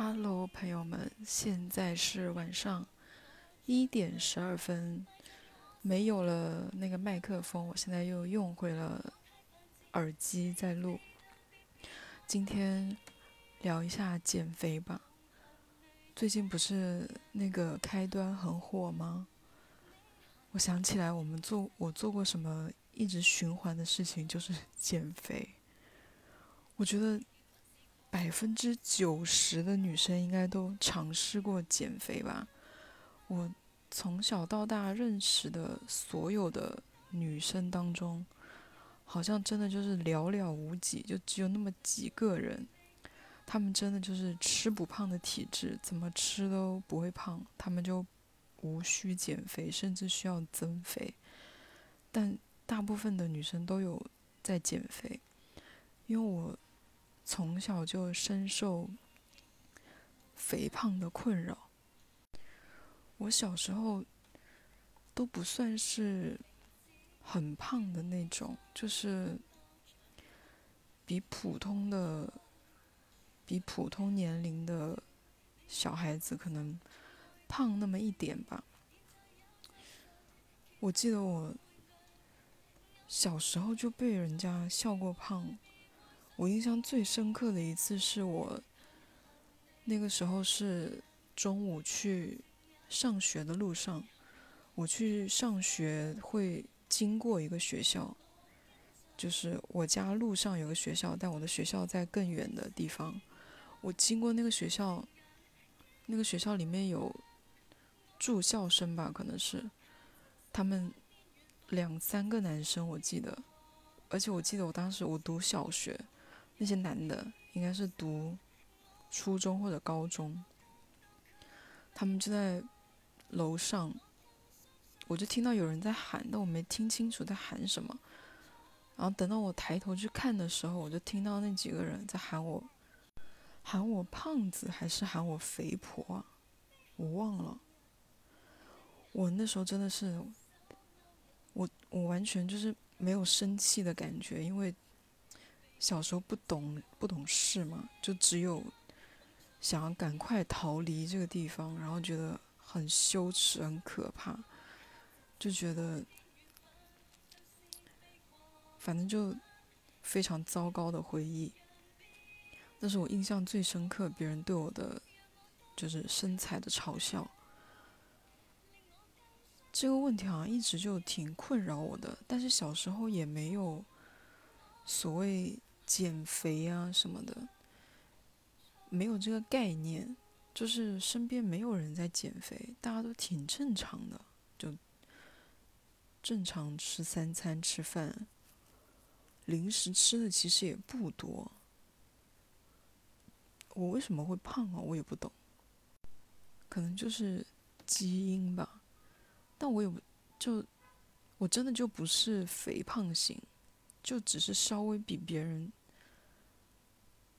Hello，朋友们，现在是晚上一点十二分。没有了那个麦克风，我现在又用回了耳机在录。今天聊一下减肥吧。最近不是那个开端很火吗？我想起来，我们做我做过什么一直循环的事情，就是 减肥。我觉得。百分之九十的女生应该都尝试过减肥吧？我从小到大认识的所有的女生当中，好像真的就是寥寥无几，就只有那么几个人，她们真的就是吃不胖的体质，怎么吃都不会胖，她们就无需减肥，甚至需要增肥。但大部分的女生都有在减肥，因为我。从小就深受肥胖的困扰。我小时候都不算是很胖的那种，就是比普通的、比普通年龄的小孩子可能胖那么一点吧。我记得我小时候就被人家笑过胖。我印象最深刻的一次是我那个时候是中午去上学的路上，我去上学会经过一个学校，就是我家路上有个学校，但我的学校在更远的地方。我经过那个学校，那个学校里面有住校生吧，可能是他们两三个男生，我记得，而且我记得我当时我读小学。那些男的应该是读初中或者高中，他们就在楼上，我就听到有人在喊，但我没听清楚在喊什么。然后等到我抬头去看的时候，我就听到那几个人在喊我，喊我胖子还是喊我肥婆啊？我忘了。我那时候真的是，我我完全就是没有生气的感觉，因为。小时候不懂不懂事嘛，就只有想要赶快逃离这个地方，然后觉得很羞耻、很可怕，就觉得反正就非常糟糕的回忆。那是我印象最深刻，别人对我的就是身材的嘲笑。这个问题好像一直就挺困扰我的，但是小时候也没有所谓。减肥啊什么的，没有这个概念，就是身边没有人在减肥，大家都挺正常的，就正常吃三餐吃饭，零食吃的其实也不多。我为什么会胖啊？我也不懂，可能就是基因吧，但我也不就我真的就不是肥胖型，就只是稍微比别人。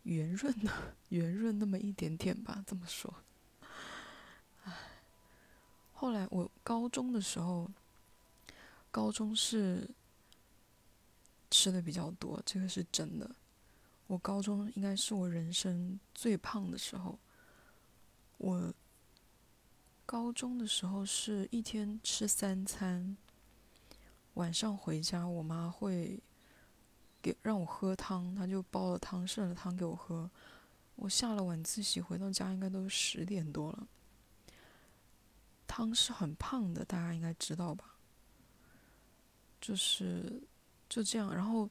圆润的，圆润那么一点点吧，这么说。唉，后来我高中的时候，高中是吃的比较多，这个是真的。我高中应该是我人生最胖的时候。我高中的时候是一天吃三餐，晚上回家，我妈会。给让我喝汤，他就煲了汤，剩了汤给我喝。我下了晚自习回到家，应该都十点多了。汤是很胖的，大家应该知道吧？就是就这样，然后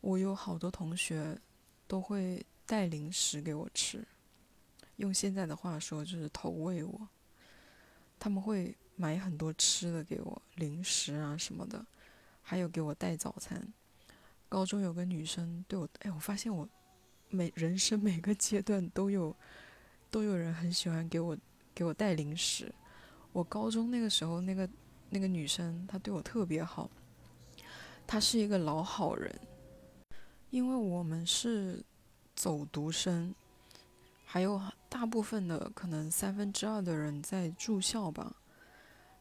我有好多同学都会带零食给我吃，用现在的话说就是投喂我。他们会买很多吃的给我，零食啊什么的，还有给我带早餐。高中有个女生对我，哎，我发现我每人生每个阶段都有都有人很喜欢给我给我带零食。我高中那个时候，那个那个女生她对我特别好，她是一个老好人。因为我们是走读生，还有大部分的可能三分之二的人在住校吧，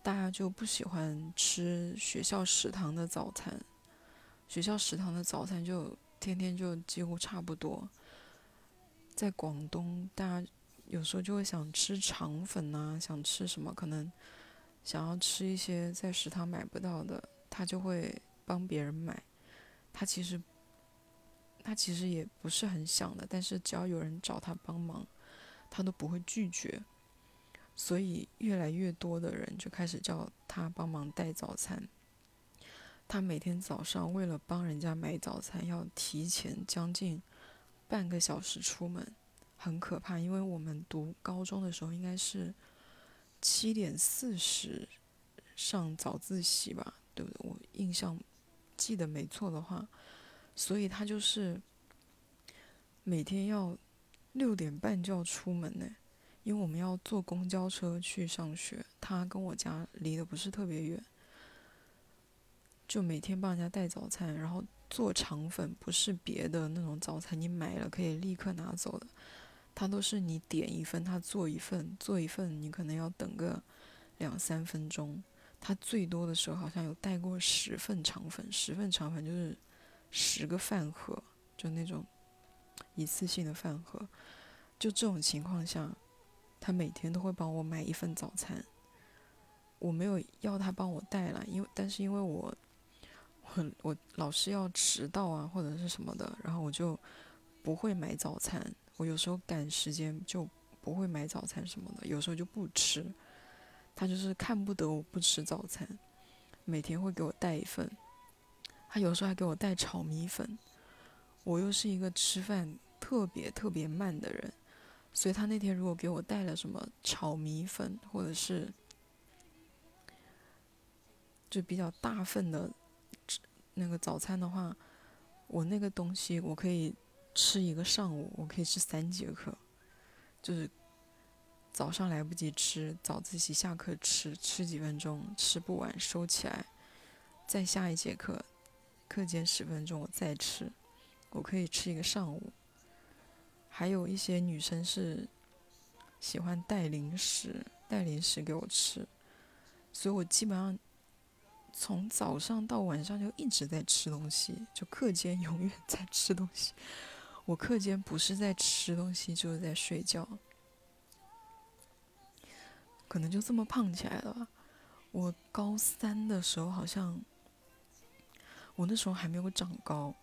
大家就不喜欢吃学校食堂的早餐。学校食堂的早餐就天天就几乎差不多。在广东，大家有时候就会想吃肠粉呐，想吃什么，可能想要吃一些在食堂买不到的，他就会帮别人买。他其实他其实也不是很想的，但是只要有人找他帮忙，他都不会拒绝。所以越来越多的人就开始叫他帮忙带早餐。他每天早上为了帮人家买早餐，要提前将近半个小时出门，很可怕。因为我们读高中的时候应该是七点四十上早自习吧，对不对？我印象记得没错的话，所以他就是每天要六点半就要出门呢，因为我们要坐公交车去上学。他跟我家离得不是特别远。就每天帮人家带早餐，然后做肠粉，不是别的那种早餐，你买了可以立刻拿走的，他都是你点一份，他做一份，做一份你可能要等个两三分钟。他最多的时候好像有带过十份肠粉，十份肠粉就是十个饭盒，就那种一次性的饭盒。就这种情况下，他每天都会帮我买一份早餐。我没有要他帮我带来，因为但是因为我。很，我老是要迟到啊，或者是什么的，然后我就不会买早餐。我有时候赶时间就不会买早餐什么的，有时候就不吃。他就是看不得我不吃早餐，每天会给我带一份。他有时候还给我带炒米粉。我又是一个吃饭特别特别慢的人，所以他那天如果给我带了什么炒米粉，或者是就比较大份的。那个早餐的话，我那个东西我可以吃一个上午，我可以吃三节课，就是早上来不及吃，早自习下课吃，吃几分钟，吃不完收起来，再下一节课，课间十分钟我再吃，我可以吃一个上午。还有一些女生是喜欢带零食，带零食给我吃，所以我基本上。从早上到晚上就一直在吃东西，就课间永远在吃东西。我课间不是在吃东西，就是在睡觉。可能就这么胖起来了吧。我高三的时候好像，我那时候还没有长高。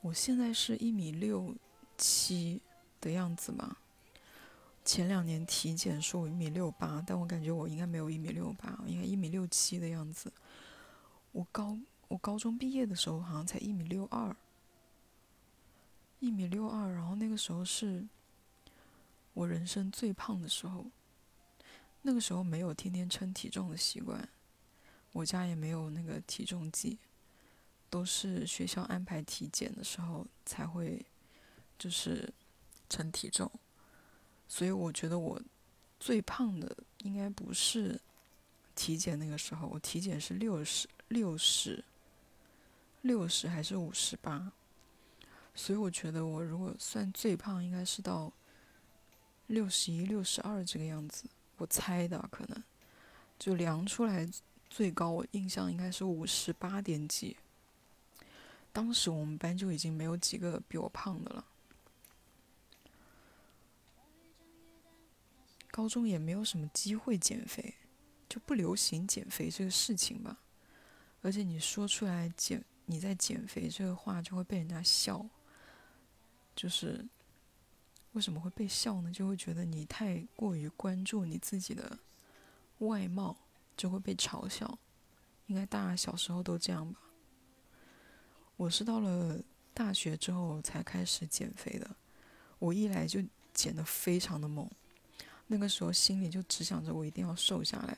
我现在是一米六七的样子嘛。前两年体检说我一米六八，但我感觉我应该没有一米六八，应该一米六七的样子。我高我高中毕业的时候好像才一米六二，一米六二，然后那个时候是我人生最胖的时候。那个时候没有天天称体重的习惯，我家也没有那个体重计，都是学校安排体检的时候才会就是称体重。所以我觉得我最胖的应该不是体检那个时候，我体检是六十六十六十还是五十八，所以我觉得我如果算最胖，应该是到六十一、六十二这个样子。我猜的可能就量出来最高，我印象应该是五十八点几。当时我们班就已经没有几个比我胖的了。高中也没有什么机会减肥，就不流行减肥这个事情吧。而且你说出来减你在减肥这个话，就会被人家笑。就是为什么会被笑呢？就会觉得你太过于关注你自己的外貌，就会被嘲笑。应该大家小时候都这样吧？我是到了大学之后才开始减肥的。我一来就减得非常的猛。那个时候心里就只想着我一定要瘦下来。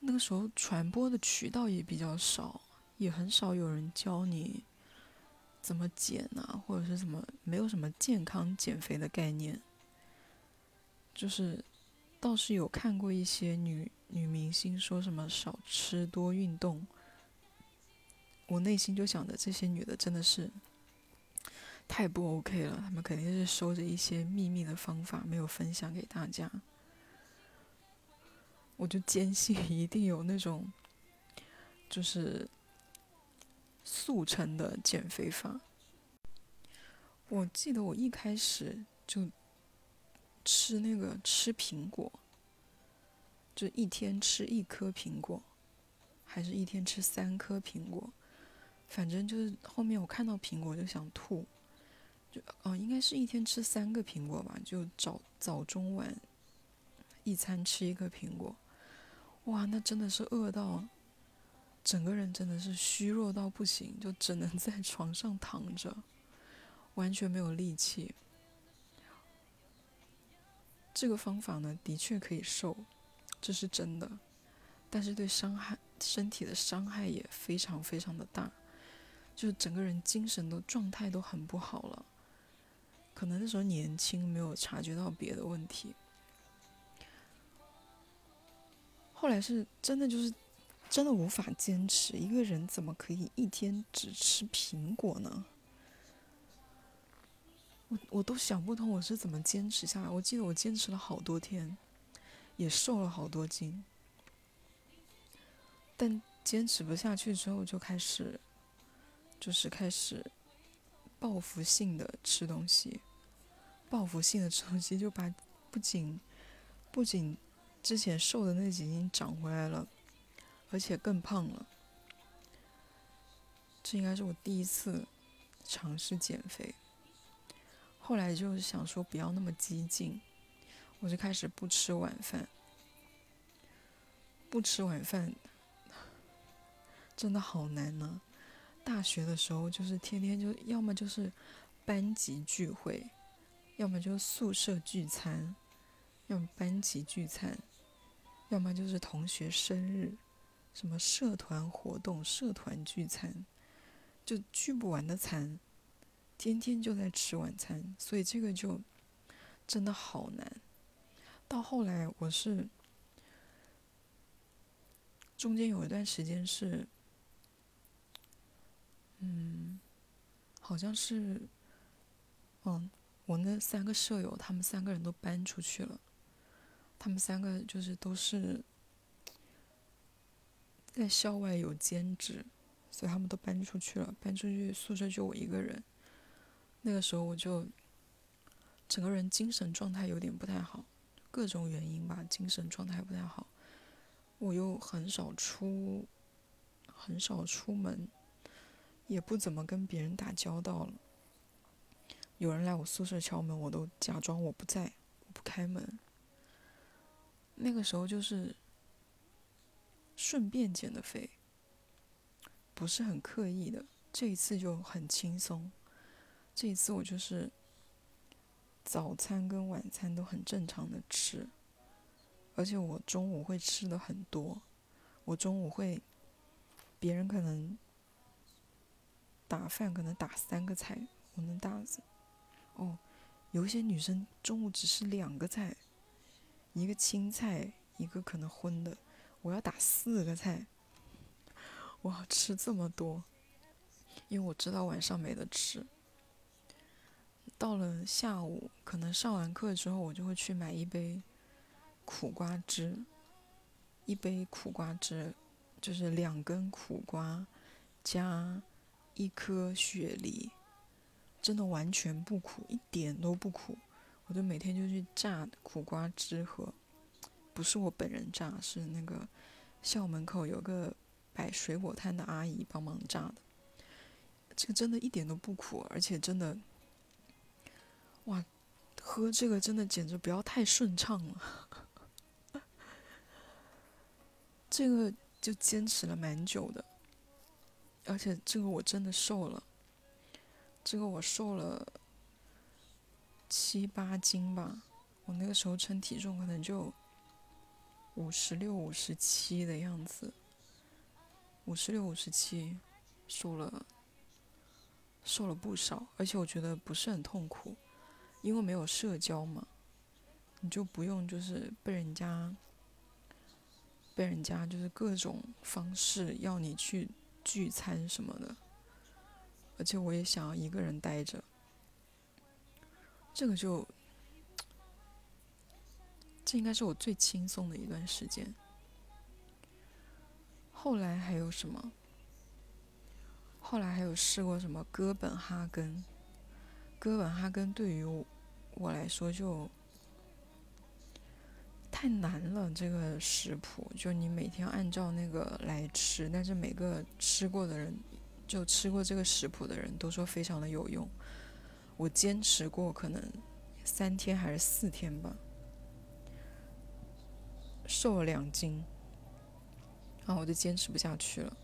那个时候传播的渠道也比较少，也很少有人教你怎么减啊，或者是什么，没有什么健康减肥的概念。就是倒是有看过一些女女明星说什么少吃多运动，我内心就想着这些女的真的是。太不 OK 了，他们肯定是收着一些秘密的方法没有分享给大家。我就坚信一定有那种，就是速成的减肥法。我记得我一开始就吃那个吃苹果，就一天吃一颗苹果，还是一天吃三颗苹果，反正就是后面我看到苹果就想吐，就哦应该是一天吃三个苹果吧，就早早中晚一餐吃一个苹果，哇，那真的是饿到整个人真的是虚弱到不行，就只能在床上躺着。完全没有力气。这个方法呢，的确可以瘦，这是真的，但是对伤害身体的伤害也非常非常的大，就是整个人精神的状态都很不好了。可能那时候年轻，没有察觉到别的问题。后来是真的，就是真的无法坚持。一个人怎么可以一天只吃苹果呢？我我都想不通我是怎么坚持下来。我记得我坚持了好多天，也瘦了好多斤，但坚持不下去之后就开始，就是开始报复性的吃东西，报复性的吃东西就把不仅不仅之前瘦的那几斤长回来了，而且更胖了。这应该是我第一次尝试减肥。后来就是想说不要那么激进，我就开始不吃晚饭。不吃晚饭真的好难呢。大学的时候就是天天就要么就是班级聚会，要么就宿舍聚餐，要么班级聚餐，要么就是同学生日，什么社团活动、社团聚餐，就聚不完的餐。天天就在吃晚餐，所以这个就真的好难。到后来，我是中间有一段时间是，嗯，好像是，嗯，我那三个舍友，他们三个人都搬出去了，他们三个就是都是在校外有兼职，所以他们都搬出去了，搬出去宿舍就我一个人。那个时候我就整个人精神状态有点不太好，各种原因吧，精神状态不太好。我又很少出，很少出门，也不怎么跟别人打交道了。有人来我宿舍敲门，我都假装我不在，我不开门。那个时候就是顺便减的肥，不是很刻意的。这一次就很轻松。这一次我就是早餐跟晚餐都很正常的吃，而且我中午会吃的很多。我中午会，别人可能打饭可能打三个菜，我能打哦，有些女生中午只吃两个菜，一个青菜，一个可能荤的，我要打四个菜，我要吃这么多，因为我知道晚上没得吃。到了下午，可能上完课之后，我就会去买一杯苦瓜汁。一杯苦瓜汁，就是两根苦瓜加一颗雪梨，真的完全不苦，一点都不苦。我就每天就去榨苦瓜汁喝，不是我本人榨，是那个校门口有个摆水果摊的阿姨帮忙榨的。这个真的一点都不苦，而且真的。哇，喝这个真的简直不要太顺畅了。这个就坚持了蛮久的，而且这个我真的瘦了，这个我瘦了七八斤吧。我那个时候称体重可能就五十六、五十七的样子，五十六、五十七，瘦了，瘦了不少，而且我觉得不是很痛苦。因为没有社交嘛，你就不用就是被人家被人家就是各种方式要你去聚餐什么的，而且我也想要一个人待着，这个就这应该是我最轻松的一段时间。后来还有什么？后来还有试过什么哥本哈根？哥本哈根对于我来说就太难了。这个食谱就你每天按照那个来吃，但是每个吃过的人，就吃过这个食谱的人都说非常的有用。我坚持过可能三天还是四天吧，瘦了两斤，然后我就坚持不下去了。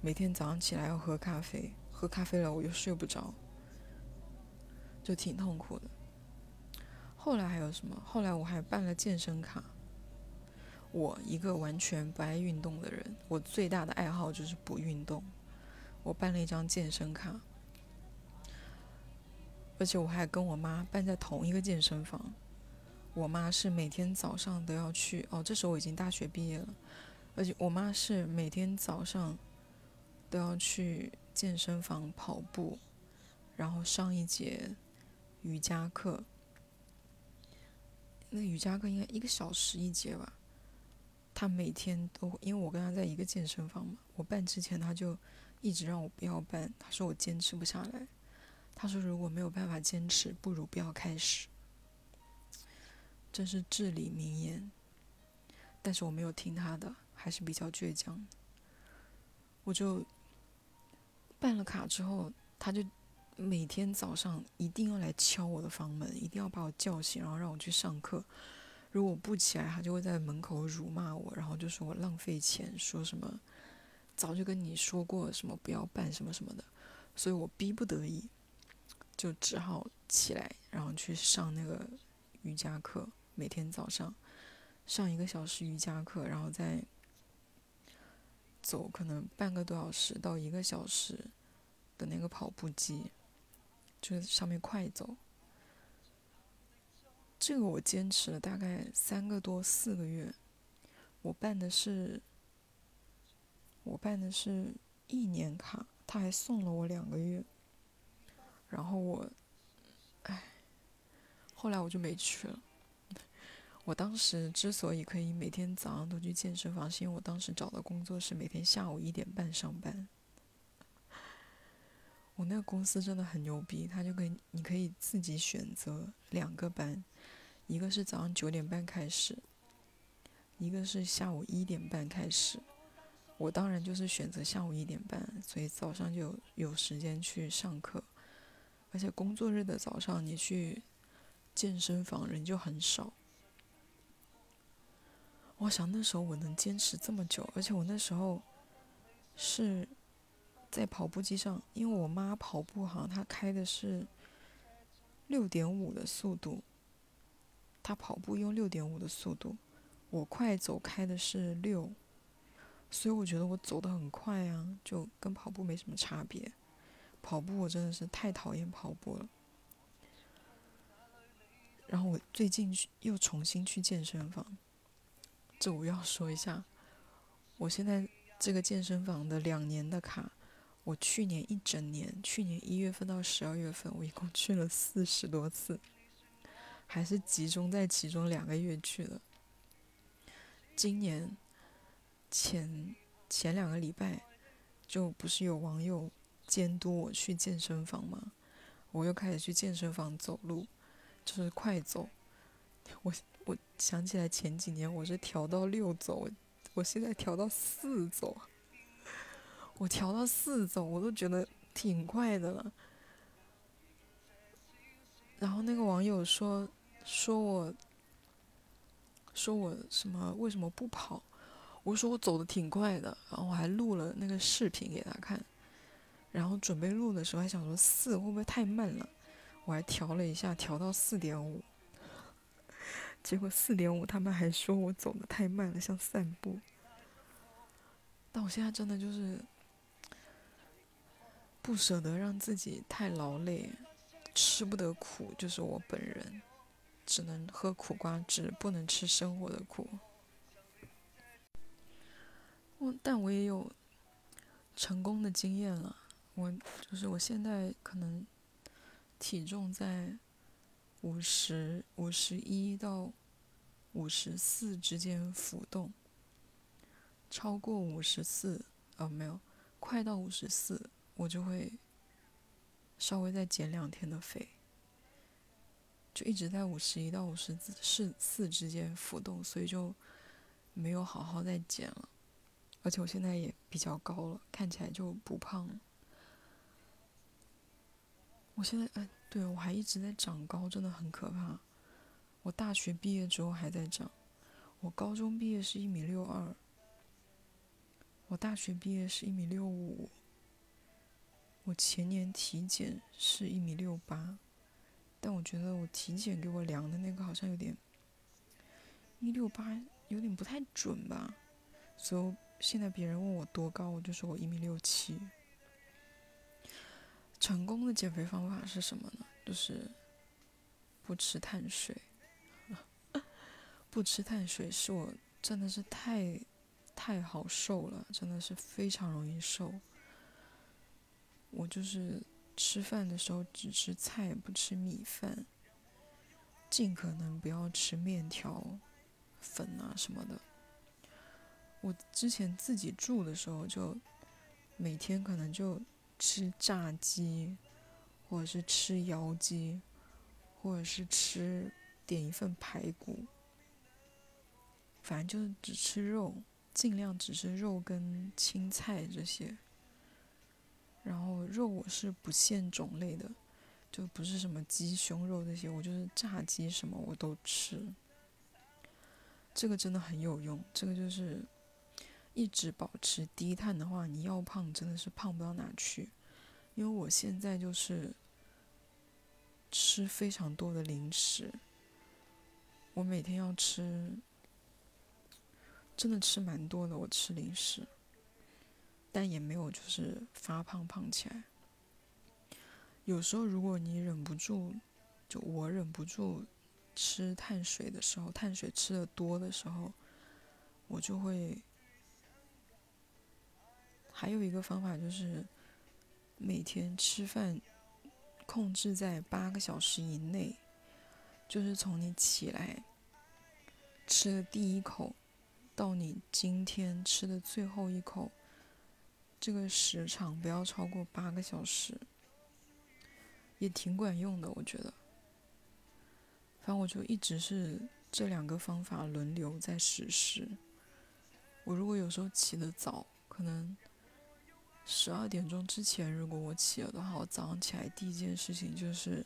每天早上起来要喝咖啡，喝咖啡了我又睡不着。就挺痛苦的。后来还有什么？后来我还办了健身卡。我一个完全不爱运动的人，我最大的爱好就是不运动。我办了一张健身卡，而且我还跟我妈办在同一个健身房。我妈是每天早上都要去，哦，这时候我已经大学毕业了，而且我妈是每天早上都要去健身房跑步，然后上一节。瑜伽课，那瑜伽课应该一个小时一节吧。她每天都，因为我跟她在一个健身房嘛，我办之前她就一直让我不要办，他说我坚持不下来。他说如果没有办法坚持，不如不要开始。这是至理名言，但是我没有听他的，还是比较倔强。我就办了卡之后，他就。每天早上一定要来敲我的房门，一定要把我叫醒，然后让我去上课。如果不起来，他就会在门口辱骂我，然后就说我浪费钱，说什么早就跟你说过什么不要办什么什么的。所以我逼不得已，就只好起来，然后去上那个瑜伽课。每天早上上一个小时瑜伽课，然后再走可能半个多小时到一个小时的那个跑步机。就是上面快走，这个我坚持了大概三个多四个月。我办的是，我办的是一年卡，他还送了我两个月。然后我，唉，后来我就没去了。我当时之所以可以每天早上都去健身房，是因为我当时找的工作是每天下午一点半上班。我那个公司真的很牛逼，他就可以，你可以自己选择两个班，一个是早上九点半开始，一个是下午一点半开始。我当然就是选择下午一点半，所以早上就有时间去上课，而且工作日的早上你去健身房人就很少。我想那时候我能坚持这么久，而且我那时候是。在跑步机上，因为我妈跑步好像她开的是六点五的速度，她跑步用六点五的速度，我快走开的是六，所以我觉得我走的很快啊，就跟跑步没什么差别。跑步我真的是太讨厌跑步了。然后我最近又重新去健身房，这我要说一下，我现在这个健身房的两年的卡。我去年一整年，去年一月份到十二月份，我一共去了四十多次，还是集中在其中两个月去的。今年前前两个礼拜，就不是有网友监督我去健身房吗？我又开始去健身房走路，就是快走。我我想起来前几年我是调到六走，我现在调到四走。我调到四走，我都觉得挺快的了。然后那个网友说，说我，说我什么为什么不跑？我说我走的挺快的，然后我还录了那个视频给他看。然后准备录的时候还想说四会不会太慢了，我还调了一下，调到四点五。结果四点五他们还说我走的太慢了，像散步。但我现在真的就是。不舍得让自己太劳累，吃不得苦，就是我本人，只能喝苦瓜汁，不能吃生活的苦。我，但我也有成功的经验了。我就是我现在可能体重在五十五十一到五十四之间浮动，超过五十四，哦，没有，快到五十四。我就会稍微再减两天的肥，就一直在五十一到五十四四之间浮动，所以就没有好好再减了。而且我现在也比较高了，看起来就不胖了。我现在哎，对我还一直在长高，真的很可怕。我大学毕业之后还在长，我高中毕业是一米六二，我大学毕业是一米六五，我前年体检是一米六八。但我觉得我体检给我量的那个好像有点一六八，有点不太准吧。所以现在别人问我多高，我就说我一米六七。成功的减肥方法是什么呢？就是不吃碳水。不吃碳水是我真的是太太好瘦了，真的是非常容易瘦。我就是。吃饭的时候只吃菜不吃米饭，尽可能不要吃面条、粉啊什么的。我之前自己住的时候，就每天可能就吃炸鸡，或者是吃窑鸡，或者是吃点一份排骨，反正就是只吃肉，尽量只吃肉跟青菜这些。然后肉我是不限种类的，就不是什么鸡胸肉这些，我就是炸鸡什么我都吃。这个真的很有用，这个就是一直保持低碳的话，你要胖真的是胖不到哪去。因为我现在就是吃非常多的零食，我每天要吃，真的吃蛮多的，我吃零食。但也没有就是发胖胖起来。有时候如果你忍不住，就我忍不住吃碳水的时候，碳水吃的多的时候，我就会。还有一个方法就是每天吃饭控制在八个小时以内，就是从你起来吃的第一口到你今天吃的最后一口。这个时长不要超过八个小时，也挺管用的，我觉得。反正我就一直是这两个方法轮流在实施。我如果有时候起得早，可能十二点钟之前，如果我起了的话，我早上起来第一件事情就是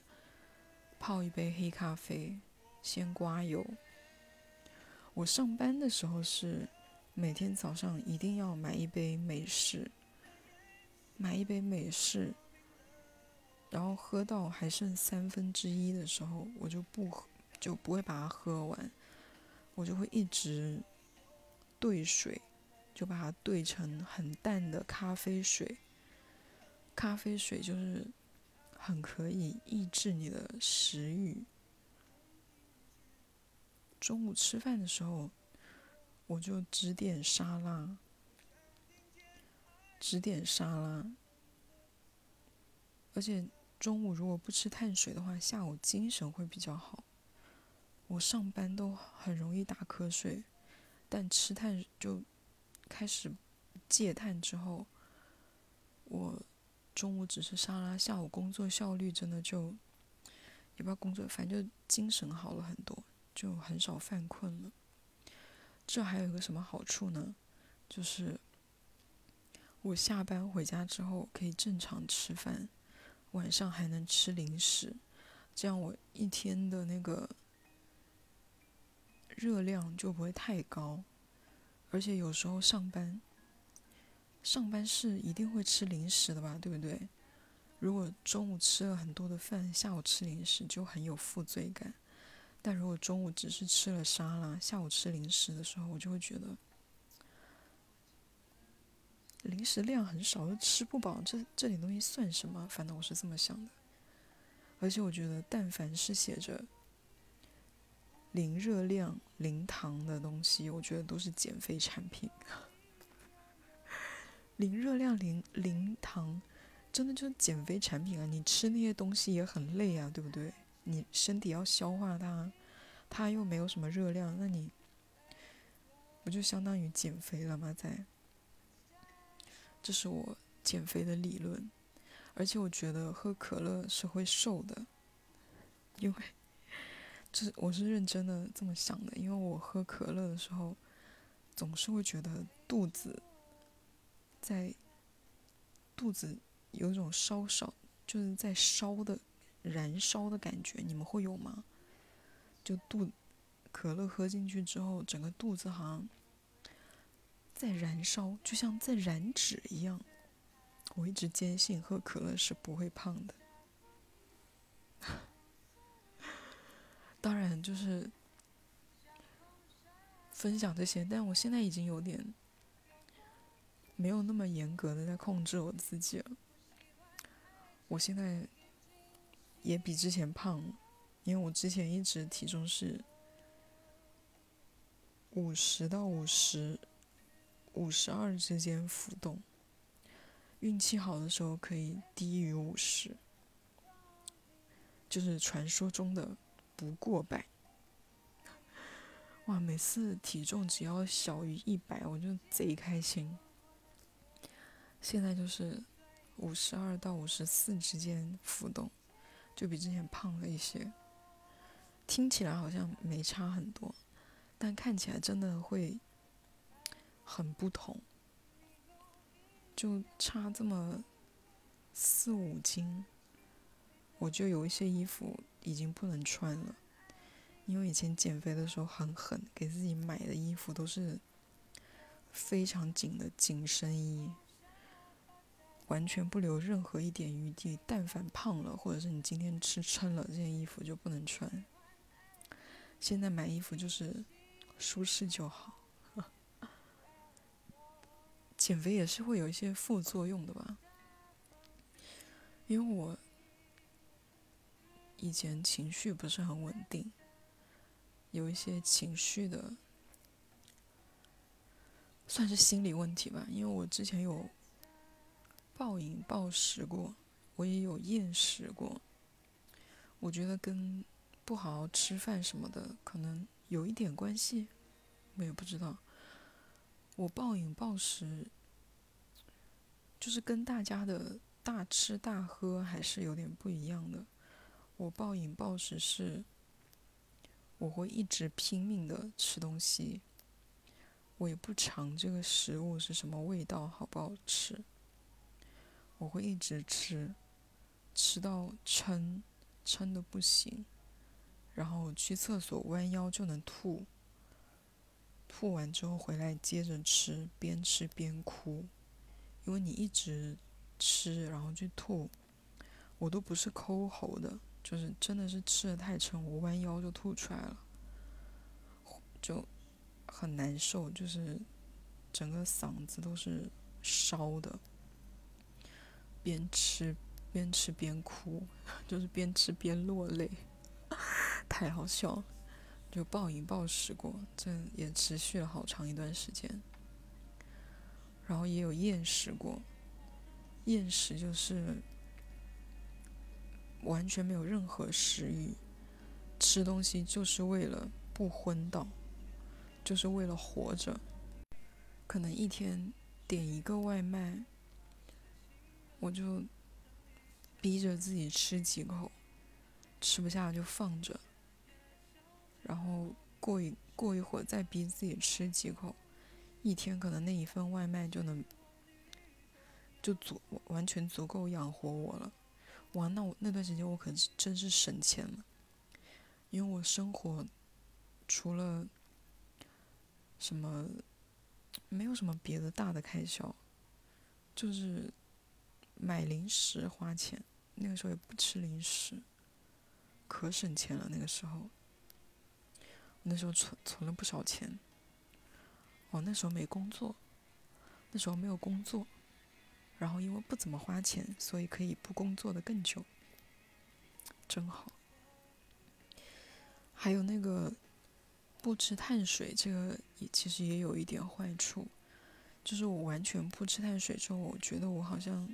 泡一杯黑咖啡，先刮油。我上班的时候是每天早上一定要买一杯美式。买一杯美式，然后喝到还剩三分之一的时候，我就不喝，就不会把它喝完，我就会一直兑水，就把它兑成很淡的咖啡水。咖啡水就是很可以抑制你的食欲。中午吃饭的时候，我就只点沙拉。只点沙拉，而且中午如果不吃碳水的话，下午精神会比较好。我上班都很容易打瞌睡，但吃碳就开始戒碳之后，我中午只吃沙拉，下午工作效率真的就也不知道工作，反正就精神好了很多，就很少犯困了。这还有一个什么好处呢？就是。我下班回家之后可以正常吃饭，晚上还能吃零食，这样我一天的那个热量就不会太高。而且有时候上班，上班是一定会吃零食的吧，对不对？如果中午吃了很多的饭，下午吃零食就很有负罪感。但如果中午只是吃了沙拉，下午吃零食的时候，我就会觉得。零食量很少，又吃不饱，这这点东西算什么？反正我是这么想的。而且我觉得，但凡是写着零热量、零糖的东西，我觉得都是减肥产品。零热量、零零糖，真的就是减肥产品啊！你吃那些东西也很累啊，对不对？你身体要消化它，它又没有什么热量，那你不就相当于减肥了吗？在。这是我减肥的理论，而且我觉得喝可乐是会瘦的，因为这我是认真的这么想的，因为我喝可乐的时候，总是会觉得肚子在肚子有一种烧烧，就是在烧的燃烧的感觉，你们会有吗？就肚可乐喝进去之后，整个肚子好像在燃烧，就像在燃脂一样。我一直坚信喝可乐是不会胖的。当然，就是分享这些，但我现在已经有点没有那么严格的在控制我自己了。我现在也比之前胖，因为我之前一直体重是五十到五十、五十二之间浮动。运气好的时候可以低于五十，就是传说中的不过百。哇，每次体重只要小于一百，我就贼开心。现在就是五十二到五十四之间浮动，就比之前胖了一些。听起来好像没差很多，但看起来真的会很不同。就差这么四五斤，我就有一些衣服已经不能穿了，因为以前减肥的时候很狠，给自己买的衣服都是非常紧的紧身衣，完全不留任何一点余地。但凡胖了，或者是你今天吃撑了，这件衣服就不能穿。现在买衣服就是舒适就好。减肥也是会有一些副作用的吧，因为我以前情绪不是很稳定，有一些情绪的，算是心理问题吧。因为我之前有暴饮暴食过，我也有厌食过，我觉得跟不好好吃饭什么的可能有一点关系，我也不知道。我暴饮暴食，就是跟大家的大吃大喝还是有点不一样的。我暴饮暴食是，我会一直拼命的吃东西，我也不尝这个食物是什么味道，好不好吃。我会一直吃，吃到撑，撑的不行，然后去厕所弯腰就能吐。吐完之后回来接着吃，边吃边哭，因为你一直吃然后去吐，我都不是抠喉的，就是真的是吃的太撑，我弯腰就吐出来了，就很难受，就是整个嗓子都是烧的，边吃边吃边哭，就是边吃边落泪，太好笑了。就暴饮暴食过，这也持续了好长一段时间。然后也有厌食过，厌食就是完全没有任何食欲，吃东西就是为了不昏倒，就是为了活着。可能一天点一个外卖，我就逼着自己吃几口，吃不下就放着。然后过一过一会儿再逼自己吃几口，一天可能那一份外卖就能就足完全足够养活我了。哇，那我那段时间我可真是省钱了，因为我生活除了什么没有什么别的大的开销，就是买零食花钱。那个时候也不吃零食，可省钱了那个时候。那时候存存了不少钱，哦，那时候没工作，那时候没有工作，然后因为不怎么花钱，所以可以不工作的更久，真好。还有那个不吃碳水，这个也其实也有一点坏处，就是我完全不吃碳水之后，我觉得我好像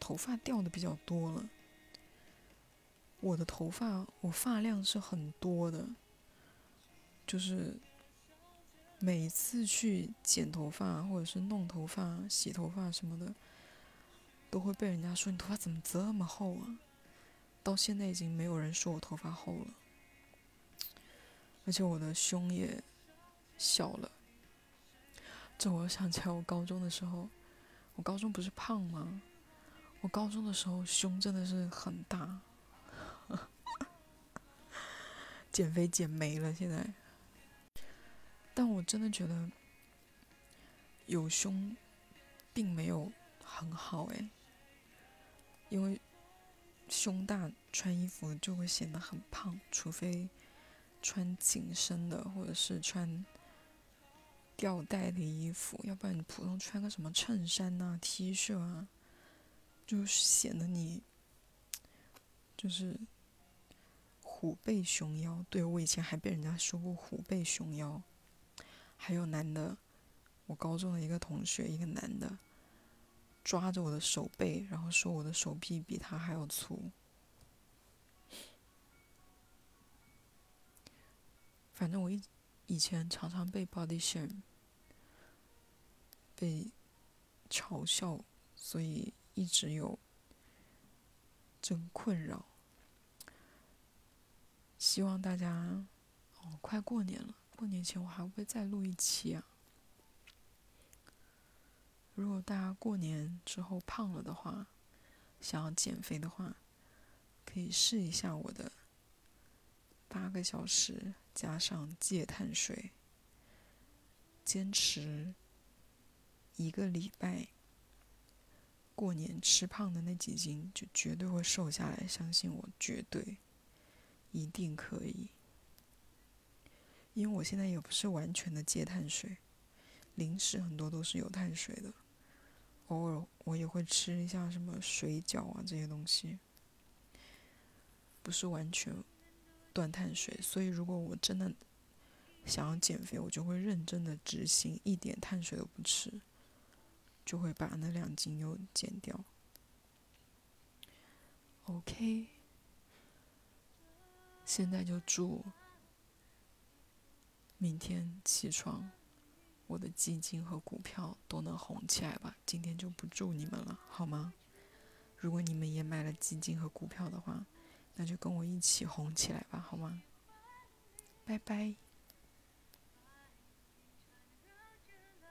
头发掉的比较多了。我的头发，我发量是很多的。就是每次去剪头发，或者是弄头发、洗头发什么的，都会被人家说你头发怎么这么厚啊？到现在已经没有人说我头发厚了，而且我的胸也小了。这我想起来，我高中的时候，我高中不是胖吗？我高中的时候胸真的是很大，减肥减没了现在。但我真的觉得有胸并没有很好哎，因为胸大穿衣服就会显得很胖，除非穿紧身的或者是穿吊带的衣服，要不然你普通穿个什么衬衫呐、T 恤啊，就显得你就是虎背熊腰。对我以前还被人家说过虎背熊腰。还有男的，我高中的一个同学，一个男的，抓着我的手背，然后说我的手臂比他还要粗。反正我以以前常常被 body shame，被嘲笑，所以一直有这个困扰。希望大家，哦，快过年了。过年前我还会再录一期啊！如果大家过年之后胖了的话，想要减肥的话，可以试一下我的八个小时加上戒碳水，坚持一个礼拜，过年吃胖的那几斤就绝对会瘦下来，相信我，绝对一定可以。因为我现在也不是完全的戒碳水，零食很多都是有碳水的，偶尔我也会吃一下什么水饺啊这些东西，不是完全断碳水。所以如果我真的想要减肥，我就会认真的执行，一点碳水都不吃，就会把那两斤又减掉。OK，现在就祝。明天起床，我的基金和股票都能红起来吧。今天就不祝你们了，好吗？如果你们也买了基金和股票的话，那就跟我一起红起来吧，好吗？拜拜。